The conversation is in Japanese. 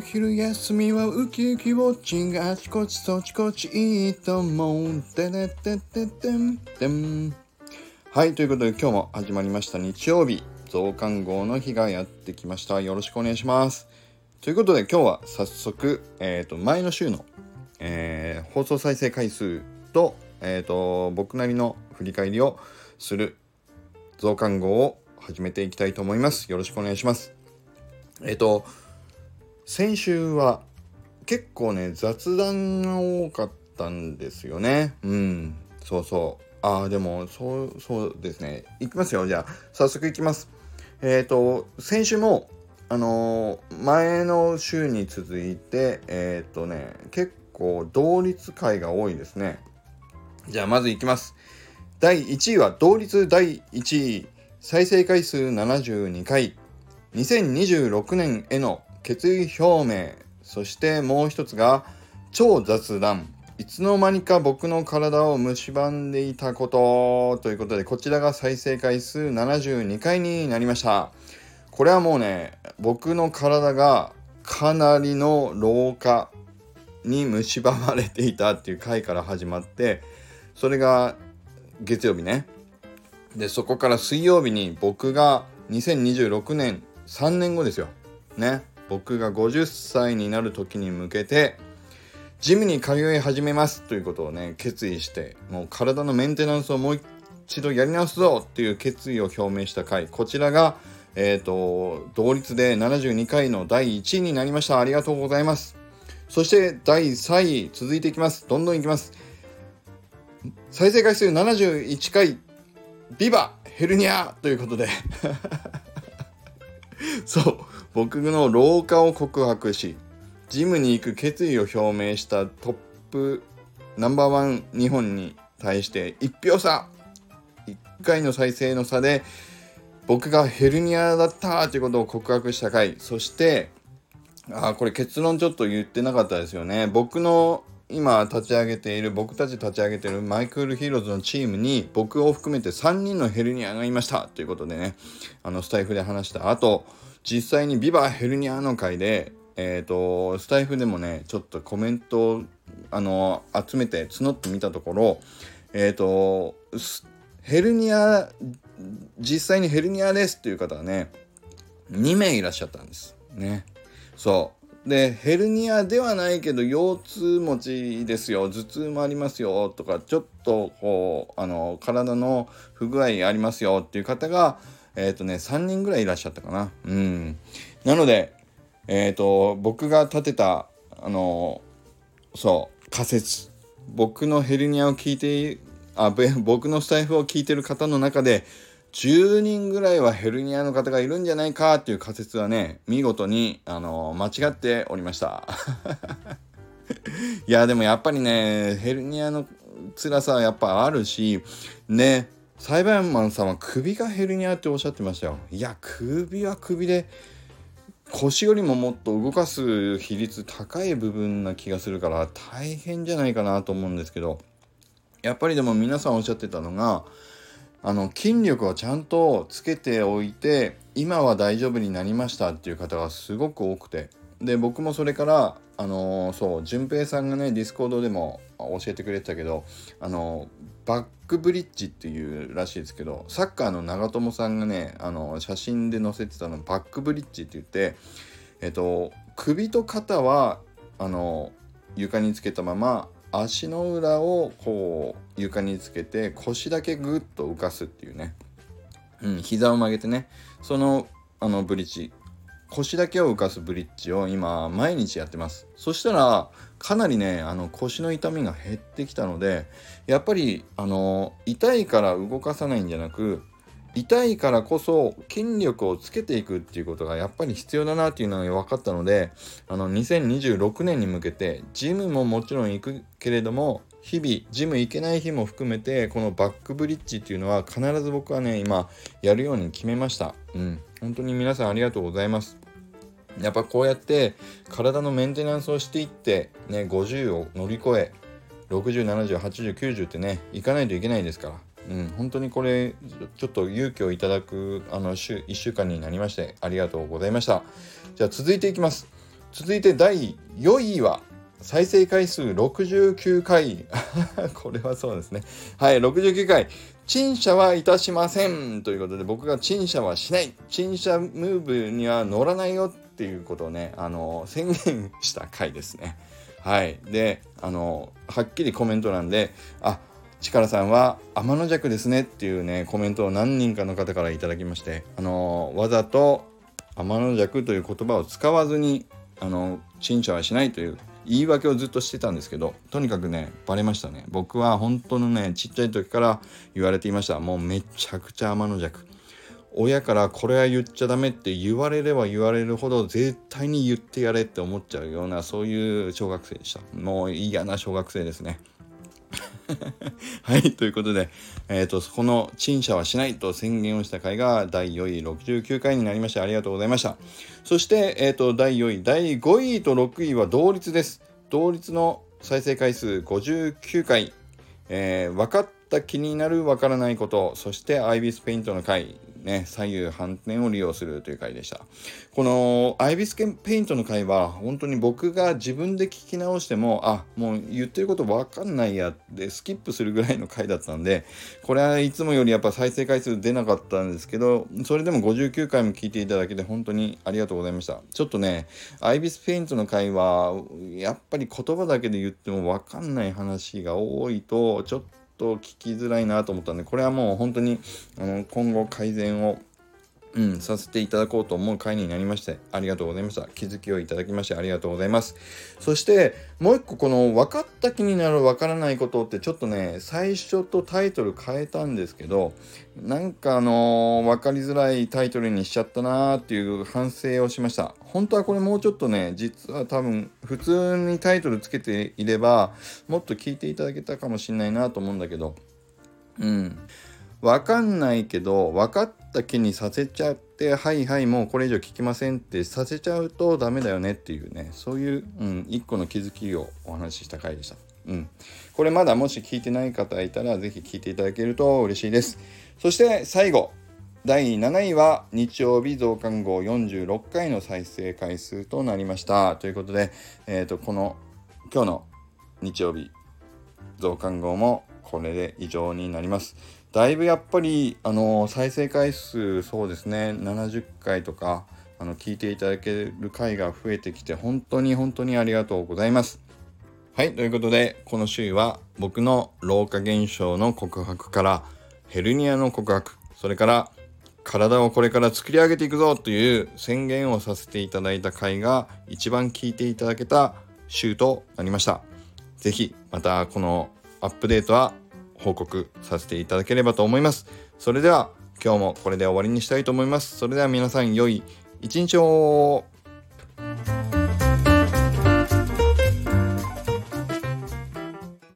昼休みはウキウキウォッチングあちこちそちこちいいと思う。てててててんてん。はい、ということで今日も始まりました日曜日、増刊号の日がやってきました。よろしくお願いします。ということで今日は早速、えっ、ー、と、前の週の、えー、放送再生回数と、えっ、ー、と、僕なりの振り返りをする増刊号を始めていきたいと思います。よろしくお願いします。えっ、と、先週は結構ね、雑談が多かったんですよね。うん、そうそう。ああ、でも、そう、そうですね。いきますよ。じゃあ、早速いきます。えっ、ー、と、先週も、あのー、前の週に続いて、えっ、ー、とね、結構同率回が多いですね。じゃあ、まずいきます。第1位は、同率第1位、再生回数72回、2026年への決意表明。そしてもう一つが超雑談。いつの間にか僕の体を蝕んでいたことということでこちらが再生回数72回になりました。これはもうね僕の体がかなりの老化に蝕まれていたっていう回から始まってそれが月曜日ね。でそこから水曜日に僕が2026年3年後ですよ。ね。僕が50歳になる時に向けてジムに通い始めますということをね決意してもう体のメンテナンスをもう一度やり直すぞっていう決意を表明した回こちらがえっ、ー、と同率で72回の第1位になりました。ありがとうございます。そして第3位続いていきます。どんどんいきます。再生回数71回ビバヘルニアということで。そう。僕の老化を告白しジムに行く決意を表明したトップナンバーワン日本に対して1票差。1回の再生の差で僕がヘルニアだったということを告白した回。そしてあこれ結論ちょっと言ってなかったですよね。僕の今立ち上げている僕たち立ち上げているマイクールヒーローズのチームに僕を含めて3人のヘルニアがいました。ということでね。あのスタイフで話した後実際にビバヘルニアの回で、えっ、ー、と、スタイフでもね、ちょっとコメントを、あの、集めて募ってみたところ、えっ、ー、と、ヘルニア、実際にヘルニアですっていう方はね、2名いらっしゃったんです。ね。そう。で、ヘルニアではないけど、腰痛持ちですよ、頭痛もありますよ、とか、ちょっと、こう、あの、体の不具合ありますよっていう方が、えっ、ー、とね、3人ぐらいいらっしゃったかな。うん。なので、えっ、ー、と、僕が立てた、あの、そう、仮説。僕のヘルニアを聞いて、あ、僕のスタイフを聞いてる方の中で、10人ぐらいはヘルニアの方がいるんじゃないかっていう仮説はね、見事に、あの、間違っておりました。いや、でもやっぱりね、ヘルニアの辛さはやっぱあるし、ね、裁判マンさんは首がヘルニアっておっしゃってましたよ。いや、首は首で、腰よりももっと動かす比率高い部分な気がするから大変じゃないかなと思うんですけど、やっぱりでも皆さんおっしゃってたのが、あの筋力をちゃんとつけておいて今は大丈夫になりましたっていう方がすごく多くてで僕もそれからあのー、そう淳平さんがねディスコードでも教えてくれてたけどあのバックブリッジっていうらしいですけどサッカーの長友さんがねあの写真で載せてたのバックブリッジって言ってえっと首と肩はあの床につけたまま足の裏をこう床につけて腰だけグッと浮かすっていうね、うん、膝を曲げてね。そのあのブリッジ腰だけを浮かすブリッジを今毎日やってます。そしたらかなりねあの腰の痛みが減ってきたのでやっぱりあの痛いから動かさないんじゃなく痛いからこそ筋力をつけていくっていうことがやっぱり必要だなっていうのが分かったのであの2026年に向けてジムももちろん行くけれども日々ジム行けない日も含めてこのバックブリッジっていうのは必ず僕はね今やるように決めました。うん。本当に皆さんありがとうございます。やっぱこうやって体のメンテナンスをしていってね50を乗り越え60708090ってね行かないといけないですから。うん、本当にこれちょっと勇気をいただくあの週1週間になりましてありがとうございました。じゃあ続いていきます。続いて第4位は再生回数69回。これはそうですね。はい69回。陳謝はいたしません。ということで僕が陳謝はしない。陳謝ムーブには乗らないよ。ってていうことをねあの宣言した回ですね。はい。であのはっきりコメント欄であ力さんは天の弱ですねっていうねコメントを何人かの方から頂きましてあのわざと天の弱という言葉を使わずにあの陳謝はしないという言い訳をずっとしてたんですけどとにかくねバレましたね。僕は本当のねちっちゃい時から言われていました。もうめちゃくちゃ天の弱。親からこれは言っちゃダメって言われれば言われるほど絶対に言ってやれって思っちゃうようなそういう小学生でした。もう嫌な小学生ですね。はい、ということで、えっ、ー、と、この陳謝はしないと宣言をした回が第4位69回になりましてありがとうございました。そして、えっ、ー、と、第4位、第5位と6位は同率です。同率の再生回数59回、えー、分かった気になる分からないこと、そしてアイビスペイントの回、ね、左右反転を利用するという回でした。このアイビスケンペイントの回は本当に僕が自分で聞き直してもあもう言ってること分かんないやってスキップするぐらいの回だったんでこれはいつもよりやっぱ再生回数出なかったんですけどそれでも59回も聞いていただけて本当にありがとうございましたちょっとねアイビスペイントの回はやっぱり言葉だけで言っても分かんない話が多いとちょっと聞きづらいなと思ったんでこれはもう本当にあの今後改善をうん、させていただこうと思う回になりましてありがとうございました。気づきをいただきましてありがとうございます。そしてもう一個この分かった気になる分からないことってちょっとね最初とタイトル変えたんですけどなんかあのー、分かりづらいタイトルにしちゃったなーっていう反省をしました。本当はこれもうちょっとね実は多分普通にタイトルつけていればもっと聞いていただけたかもしんないなと思うんだけどうん。分かんないけど分かった気にさせちゃってはいはいもうこれ以上聞きませんってさせちゃうとダメだよねっていうねそういう、うん、一個の気づきをお話しした回でした。うん、これまだもし聞いてない方いたら是非聞いていただけると嬉しいです。そして最後第7位は日曜日増刊号46回の再生回数となりました。ということで、えーと、この今日の日曜日増刊号もこれで以上になります。だいぶやっぱりあの再生回数そうですね70回とかあの聞いていただける回が増えてきて本当に本当にありがとうございます。はい、ということでこの週は僕の老化現象の告白からヘルニアの告白それから体をこれから作り上げていくぞという宣言をさせていただいた回が一番聞いていただけた週となりました。是非またこのアップデートは報告させていただければと思います。それでは今日もこれで終わりにしたいと思います。それでは皆さん良い一日を